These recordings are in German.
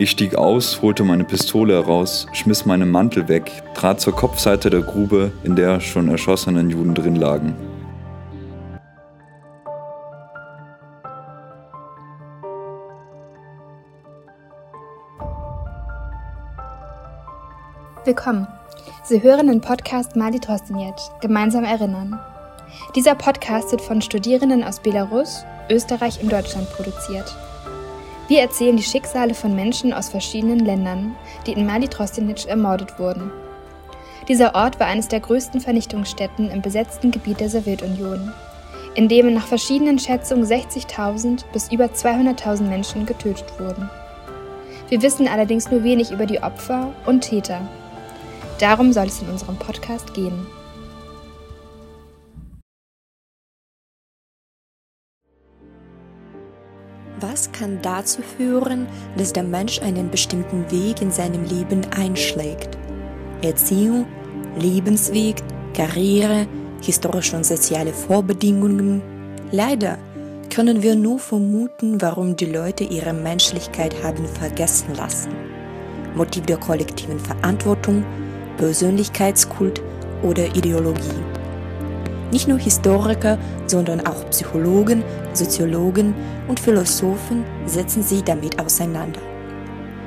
Ich stieg aus, holte meine Pistole heraus, schmiss meinen Mantel weg, trat zur Kopfseite der Grube, in der schon erschossenen Juden drin lagen. Willkommen. Sie hören den Podcast Mali Trostinjet, gemeinsam erinnern. Dieser Podcast wird von Studierenden aus Belarus, Österreich und Deutschland produziert. Wir erzählen die Schicksale von Menschen aus verschiedenen Ländern, die in Mali Trostinec ermordet wurden. Dieser Ort war eines der größten Vernichtungsstätten im besetzten Gebiet der Sowjetunion, in dem nach verschiedenen Schätzungen 60.000 bis über 200.000 Menschen getötet wurden. Wir wissen allerdings nur wenig über die Opfer und Täter. Darum soll es in unserem Podcast gehen. Was kann dazu führen, dass der Mensch einen bestimmten Weg in seinem Leben einschlägt? Erziehung, Lebensweg, Karriere, historische und soziale Vorbedingungen? Leider können wir nur vermuten, warum die Leute ihre Menschlichkeit haben vergessen lassen. Motiv der kollektiven Verantwortung, Persönlichkeitskult oder Ideologie. Nicht nur Historiker, sondern auch Psychologen, Soziologen und Philosophen setzen sich damit auseinander.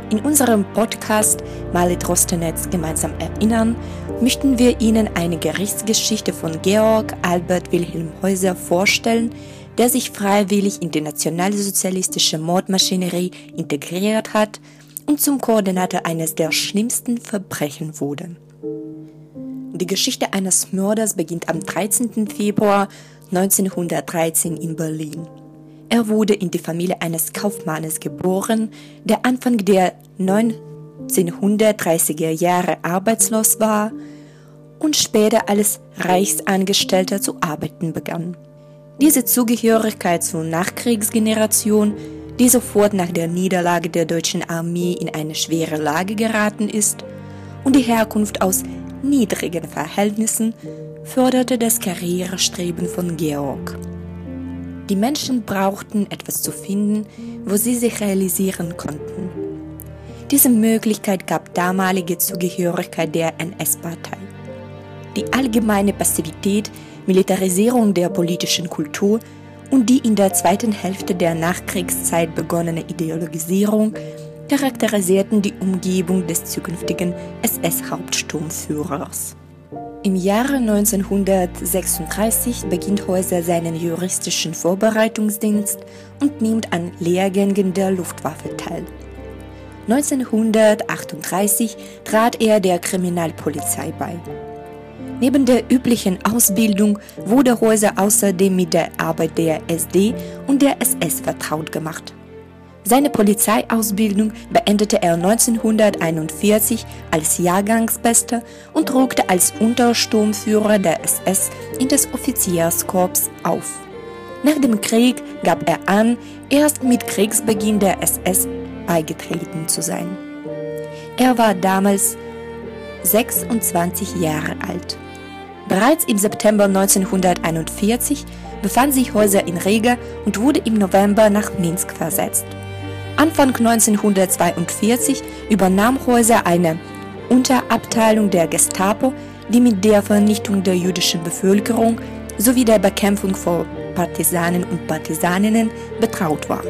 In unserem Podcast Male Drostenetz gemeinsam erinnern, möchten wir Ihnen eine Gerichtsgeschichte von Georg Albert Wilhelm Häuser vorstellen, der sich freiwillig in die nationalsozialistische Mordmaschinerie integriert hat und zum Koordinator eines der schlimmsten Verbrechen wurde. Die Geschichte eines Mörders beginnt am 13. Februar 1913 in Berlin. Er wurde in die Familie eines Kaufmannes geboren, der Anfang der 1930er Jahre arbeitslos war und später als Reichsangestellter zu arbeiten begann. Diese Zugehörigkeit zur Nachkriegsgeneration, die sofort nach der Niederlage der deutschen Armee in eine schwere Lage geraten ist, und die Herkunft aus niedrigen Verhältnissen förderte das Karrierestreben von Georg. Die Menschen brauchten etwas zu finden, wo sie sich realisieren konnten. Diese Möglichkeit gab damalige Zugehörigkeit der NS-Partei. Die allgemeine Passivität, Militarisierung der politischen Kultur und die in der zweiten Hälfte der Nachkriegszeit begonnene Ideologisierung charakterisierten die Umgebung des zukünftigen SS-Hauptsturmführers. Im Jahre 1936 beginnt Häuser seinen juristischen Vorbereitungsdienst und nimmt an Lehrgängen der Luftwaffe teil. 1938 trat er der Kriminalpolizei bei. Neben der üblichen Ausbildung wurde Häuser außerdem mit der Arbeit der SD und der SS vertraut gemacht. Seine Polizeiausbildung beendete er 1941 als Jahrgangsbester und rückte als Untersturmführer der SS in das Offizierskorps auf. Nach dem Krieg gab er an, erst mit Kriegsbeginn der SS beigetreten zu sein. Er war damals 26 Jahre alt. Bereits im September 1941 befand sich Häuser in Riga und wurde im November nach Minsk versetzt. Anfang 1942 übernahm Häuser eine Unterabteilung der Gestapo, die mit der Vernichtung der jüdischen Bevölkerung sowie der Bekämpfung von Partisanen und Partisaninnen betraut war.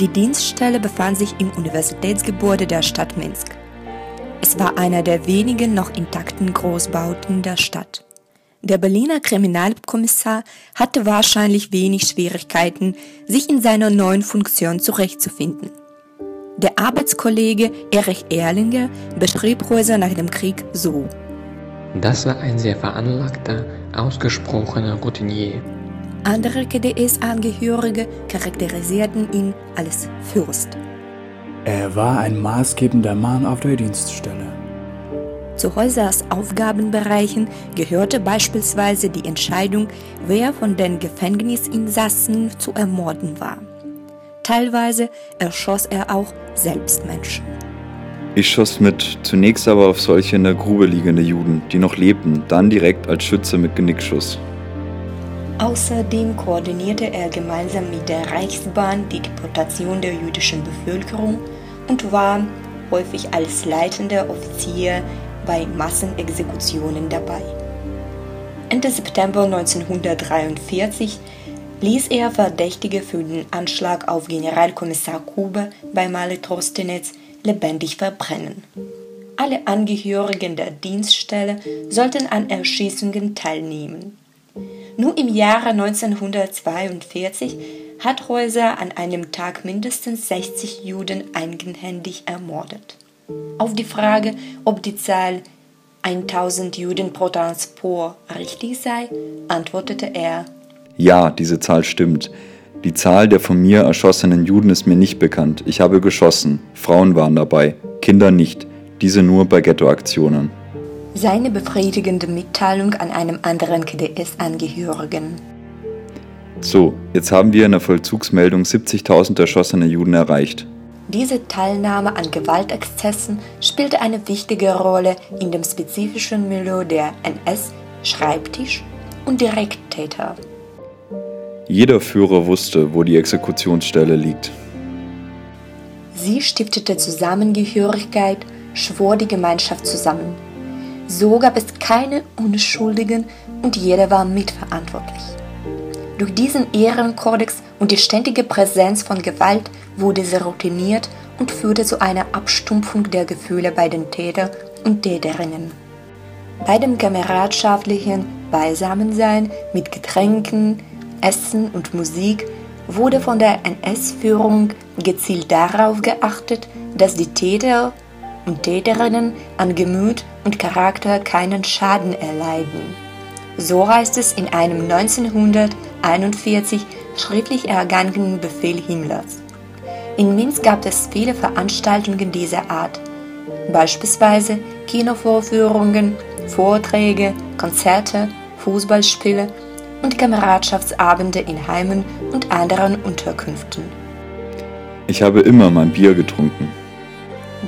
Die Dienststelle befand sich im Universitätsgebäude der Stadt Minsk. Es war einer der wenigen noch intakten Großbauten der Stadt. Der Berliner Kriminalkommissar hatte wahrscheinlich wenig Schwierigkeiten, sich in seiner neuen Funktion zurechtzufinden. Der Arbeitskollege Erich Erlinger beschrieb Häuser nach dem Krieg so. Das war ein sehr veranlagter, ausgesprochener Routinier. Andere KDS-Angehörige charakterisierten ihn als Fürst. Er war ein maßgebender Mann auf der Dienststelle. Zu Häusers Aufgabenbereichen gehörte beispielsweise die Entscheidung, wer von den Gefängnisinsassen zu ermorden war. Teilweise erschoss er auch selbst Menschen. Ich schoss mit, zunächst aber auf solche in der Grube liegende Juden, die noch lebten, dann direkt als Schütze mit Genickschuss. Außerdem koordinierte er gemeinsam mit der Reichsbahn die Deportation der jüdischen Bevölkerung und war häufig als leitender Offizier bei Massenexekutionen dabei. Ende September 1943 ließ er Verdächtige für den Anschlag auf Generalkommissar Kube bei Mali Trostenetz lebendig verbrennen. Alle Angehörigen der Dienststelle sollten an Erschießungen teilnehmen. Nur im Jahre 1942 hat Häuser an einem Tag mindestens 60 Juden eigenhändig ermordet. Auf die Frage, ob die Zahl 1000 Juden pro Transport richtig sei, antwortete er Ja, diese Zahl stimmt. Die Zahl der von mir erschossenen Juden ist mir nicht bekannt. Ich habe geschossen. Frauen waren dabei, Kinder nicht. Diese nur bei Ghettoaktionen. Seine befriedigende Mitteilung an einem anderen KDS-Angehörigen. So, jetzt haben wir in der Vollzugsmeldung 70.000 erschossene Juden erreicht. Diese Teilnahme an Gewaltexzessen spielte eine wichtige Rolle in dem spezifischen Milieu der NS-Schreibtisch und Direkttäter. Jeder Führer wusste, wo die Exekutionsstelle liegt. Sie stiftete Zusammengehörigkeit, schwor die Gemeinschaft zusammen. So gab es keine Unschuldigen und jeder war mitverantwortlich. Durch diesen Ehrenkodex und die ständige Präsenz von Gewalt wurde sie routiniert und führte zu einer Abstumpfung der Gefühle bei den Täter und Täterinnen. Bei dem kameradschaftlichen Beisammensein mit Getränken, Essen und Musik wurde von der NS-Führung gezielt darauf geachtet, dass die Täter und Täterinnen an Gemüt und Charakter keinen Schaden erleiden. So heißt es in einem 1941 schriftlich ergangenen Befehl Himmlers. In Minsk gab es viele Veranstaltungen dieser Art, beispielsweise Kinovorführungen, Vorträge, Konzerte, Fußballspiele und Kameradschaftsabende in Heimen und anderen Unterkünften. Ich habe immer mein Bier getrunken.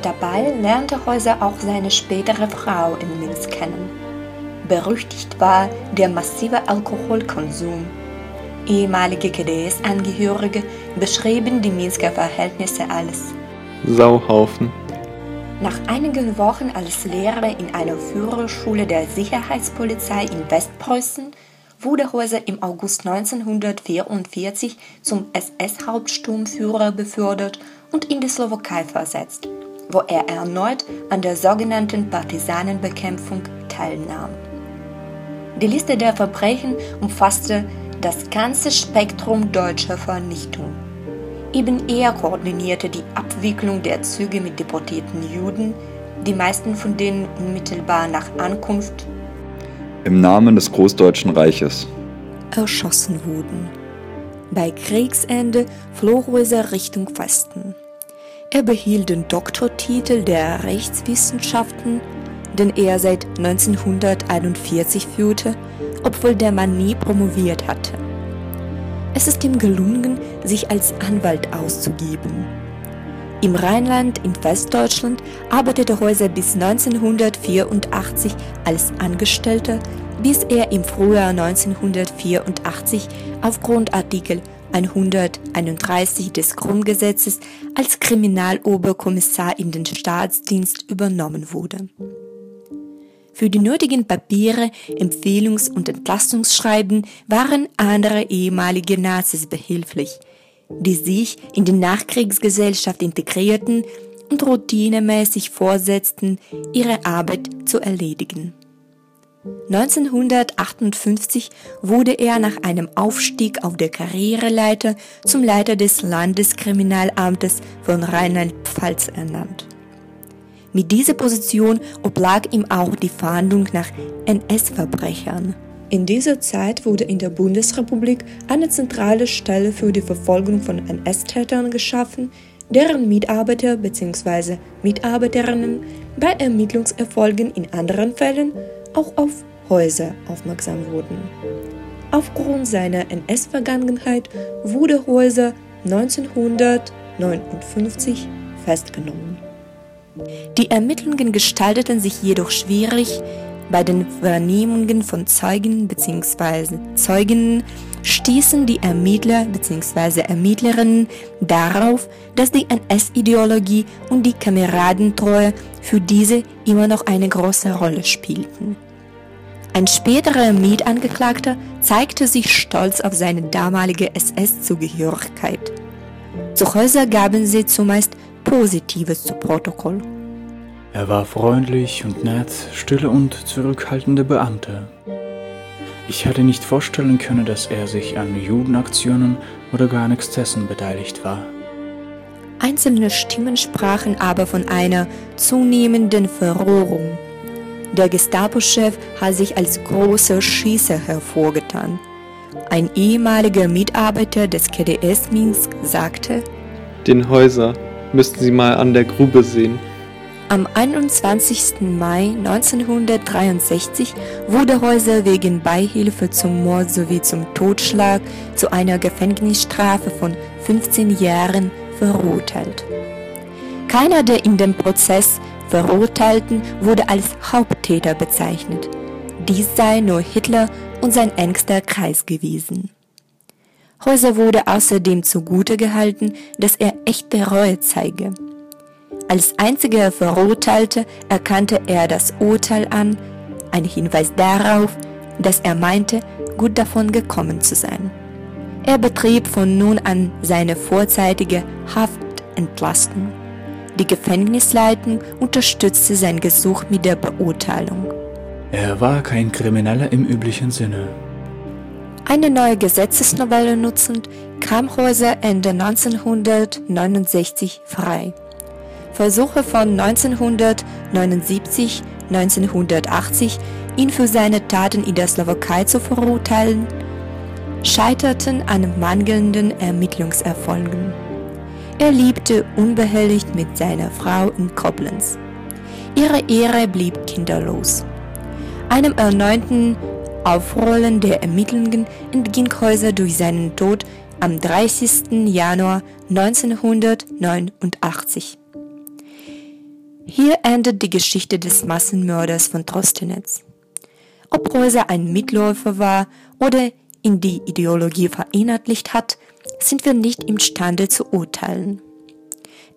Dabei lernte Häuser auch seine spätere Frau in Minsk kennen. Berüchtigt war der massive Alkoholkonsum. Ehemalige KDS-Angehörige beschrieben die Minsker Verhältnisse als Sauhaufen. Nach einigen Wochen als Lehrer in einer Führerschule der Sicherheitspolizei in Westpreußen wurde Häuser im August 1944 zum SS-Hauptsturmführer befördert und in die Slowakei versetzt, wo er erneut an der sogenannten Partisanenbekämpfung teilnahm. Die Liste der Verbrechen umfasste das ganze Spektrum deutscher Vernichtung. Eben er koordinierte die Abwicklung der Züge mit deportierten Juden, die meisten von denen unmittelbar nach Ankunft Im Namen des Großdeutschen Reiches. erschossen wurden. Bei Kriegsende floh Häuser Richtung Westen. Er behielt den Doktortitel der Rechtswissenschaften, den er seit 1941 führte, obwohl der Mann nie promoviert hatte. Es ist ihm gelungen, sich als Anwalt auszugeben. Im Rheinland in Westdeutschland arbeitete Häuser bis 1984 als Angestellter, bis er im Frühjahr 1984 aufgrund Artikel 131 des Grundgesetzes als Kriminaloberkommissar in den Staatsdienst übernommen wurde. Für die nötigen Papiere, Empfehlungs- und Entlastungsschreiben waren andere ehemalige Nazis behilflich, die sich in die Nachkriegsgesellschaft integrierten und routinemäßig vorsetzten, ihre Arbeit zu erledigen. 1958 wurde er nach einem Aufstieg auf der Karriereleiter zum Leiter des Landeskriminalamtes von Rheinland-Pfalz ernannt. Mit dieser Position oblag ihm auch die Fahndung nach NS-Verbrechern. In dieser Zeit wurde in der Bundesrepublik eine zentrale Stelle für die Verfolgung von NS-Tätern geschaffen, deren Mitarbeiter bzw. Mitarbeiterinnen bei Ermittlungserfolgen in anderen Fällen auch auf Häuser aufmerksam wurden. Aufgrund seiner NS-Vergangenheit wurde Häuser 1959 festgenommen. Die Ermittlungen gestalteten sich jedoch schwierig. Bei den Vernehmungen von Zeugen bzw. Zeuginnen stießen die Ermittler bzw. Ermittlerinnen darauf, dass die NS-Ideologie und die Kameradentreue für diese immer noch eine große Rolle spielten. Ein späterer Mietangeklagter zeigte sich stolz auf seine damalige SS-Zugehörigkeit. Zu Häuser gaben sie zumeist Positives zu Protokoll. Er war freundlich und nett, stille und zurückhaltende Beamte. Ich hätte nicht vorstellen können, dass er sich an Judenaktionen oder gar an Exzessen beteiligt war. Einzelne Stimmen sprachen aber von einer zunehmenden Verrohung. Der Gestapo-Chef hat sich als großer Schießer hervorgetan. Ein ehemaliger Mitarbeiter des KDS Minsk sagte, Den Häuser müssten Sie mal an der Grube sehen. Am 21. Mai 1963 wurde Häuser wegen Beihilfe zum Mord sowie zum Totschlag zu einer Gefängnisstrafe von 15 Jahren verurteilt. Keiner der in dem Prozess Verurteilten wurde als Haupttäter bezeichnet. Dies sei nur Hitler und sein engster Kreis gewesen. Häuser wurde außerdem zugute gehalten, dass er echte Reue zeige. Als einziger Verurteilte erkannte er das Urteil an, ein Hinweis darauf, dass er meinte, gut davon gekommen zu sein. Er betrieb von nun an seine vorzeitige Haftentlastung. Die Gefängnisleitung unterstützte sein Gesuch mit der Beurteilung. Er war kein Krimineller im üblichen Sinne. Eine neue Gesetzesnovelle nutzend kam Häuser Ende 1969 frei. Versuche von 1979, 1980, ihn für seine Taten in der Slowakei zu verurteilen, scheiterten an mangelnden Ermittlungserfolgen. Er lebte unbehelligt mit seiner Frau in Koblenz. Ihre Ehre blieb kinderlos. Einem erneuten Aufrollen der Ermittlungen entging Häuser durch seinen Tod am 30. Januar 1989. Hier endet die Geschichte des Massenmörders von Trostenetz. Ob Reuser ein Mitläufer war oder in die Ideologie verinnerlicht hat, sind wir nicht imstande zu urteilen.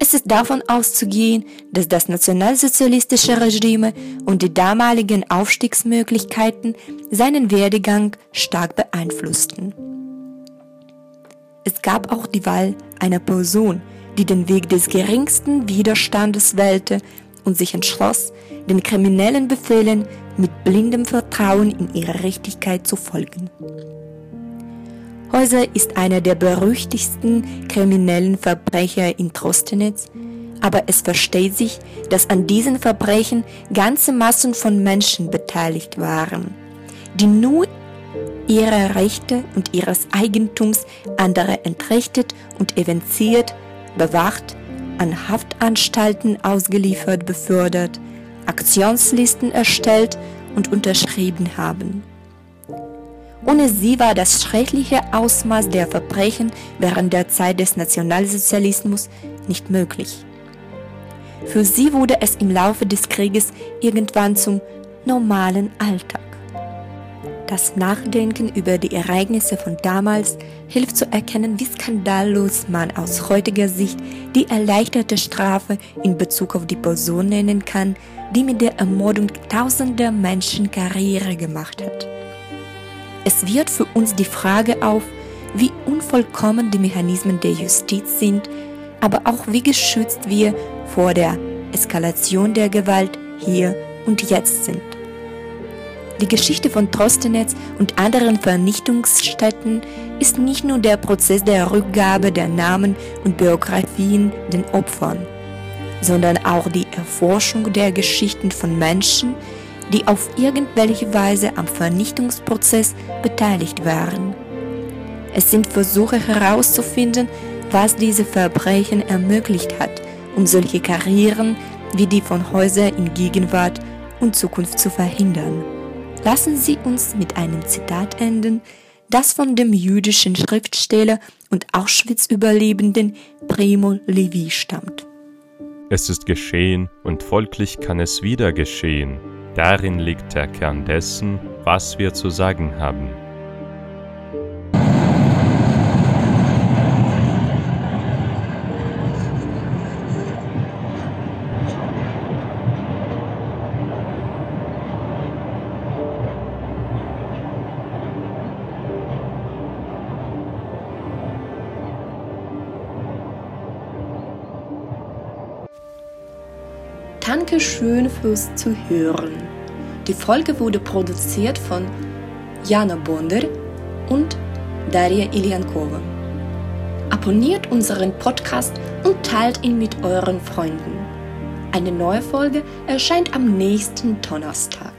Es ist davon auszugehen, dass das nationalsozialistische Regime und die damaligen Aufstiegsmöglichkeiten seinen Werdegang stark beeinflussten. Es gab auch die Wahl einer Person, die den Weg des geringsten Widerstandes wählte und sich entschloss, den kriminellen Befehlen mit blindem Vertrauen in ihre Richtigkeit zu folgen. Häuser ist einer der berüchtigsten kriminellen Verbrecher in Trostenetz, aber es versteht sich, dass an diesen Verbrechen ganze Massen von Menschen beteiligt waren, die nur ihrer Rechte und ihres Eigentums andere entrechtet und evinciert bewacht, an Haftanstalten ausgeliefert befördert, Aktionslisten erstellt und unterschrieben haben. Ohne sie war das schreckliche Ausmaß der Verbrechen während der Zeit des Nationalsozialismus nicht möglich. Für sie wurde es im Laufe des Krieges irgendwann zum normalen Alltag. Das Nachdenken über die Ereignisse von damals hilft zu erkennen, wie skandallos man aus heutiger Sicht die erleichterte Strafe in Bezug auf die Person nennen kann, die mit der Ermordung tausender Menschen Karriere gemacht hat. Es wird für uns die Frage auf, wie unvollkommen die Mechanismen der Justiz sind, aber auch wie geschützt wir vor der Eskalation der Gewalt hier und jetzt sind. Die Geschichte von Trostenetz und anderen Vernichtungsstätten ist nicht nur der Prozess der Rückgabe der Namen und Biografien den Opfern, sondern auch die Erforschung der Geschichten von Menschen, die auf irgendwelche Weise am Vernichtungsprozess beteiligt waren. Es sind Versuche herauszufinden, was diese Verbrechen ermöglicht hat, um solche Karrieren wie die von Häuser in Gegenwart und Zukunft zu verhindern. Lassen Sie uns mit einem Zitat enden, das von dem jüdischen Schriftsteller und Auschwitz-Überlebenden Primo Levi stammt. Es ist geschehen und folglich kann es wieder geschehen. Darin liegt der Kern dessen, was wir zu sagen haben. Danke schön fürs Zuhören. Die Folge wurde produziert von Jana Bonder und Daria Iliankova. Abonniert unseren Podcast und teilt ihn mit euren Freunden. Eine neue Folge erscheint am nächsten Donnerstag.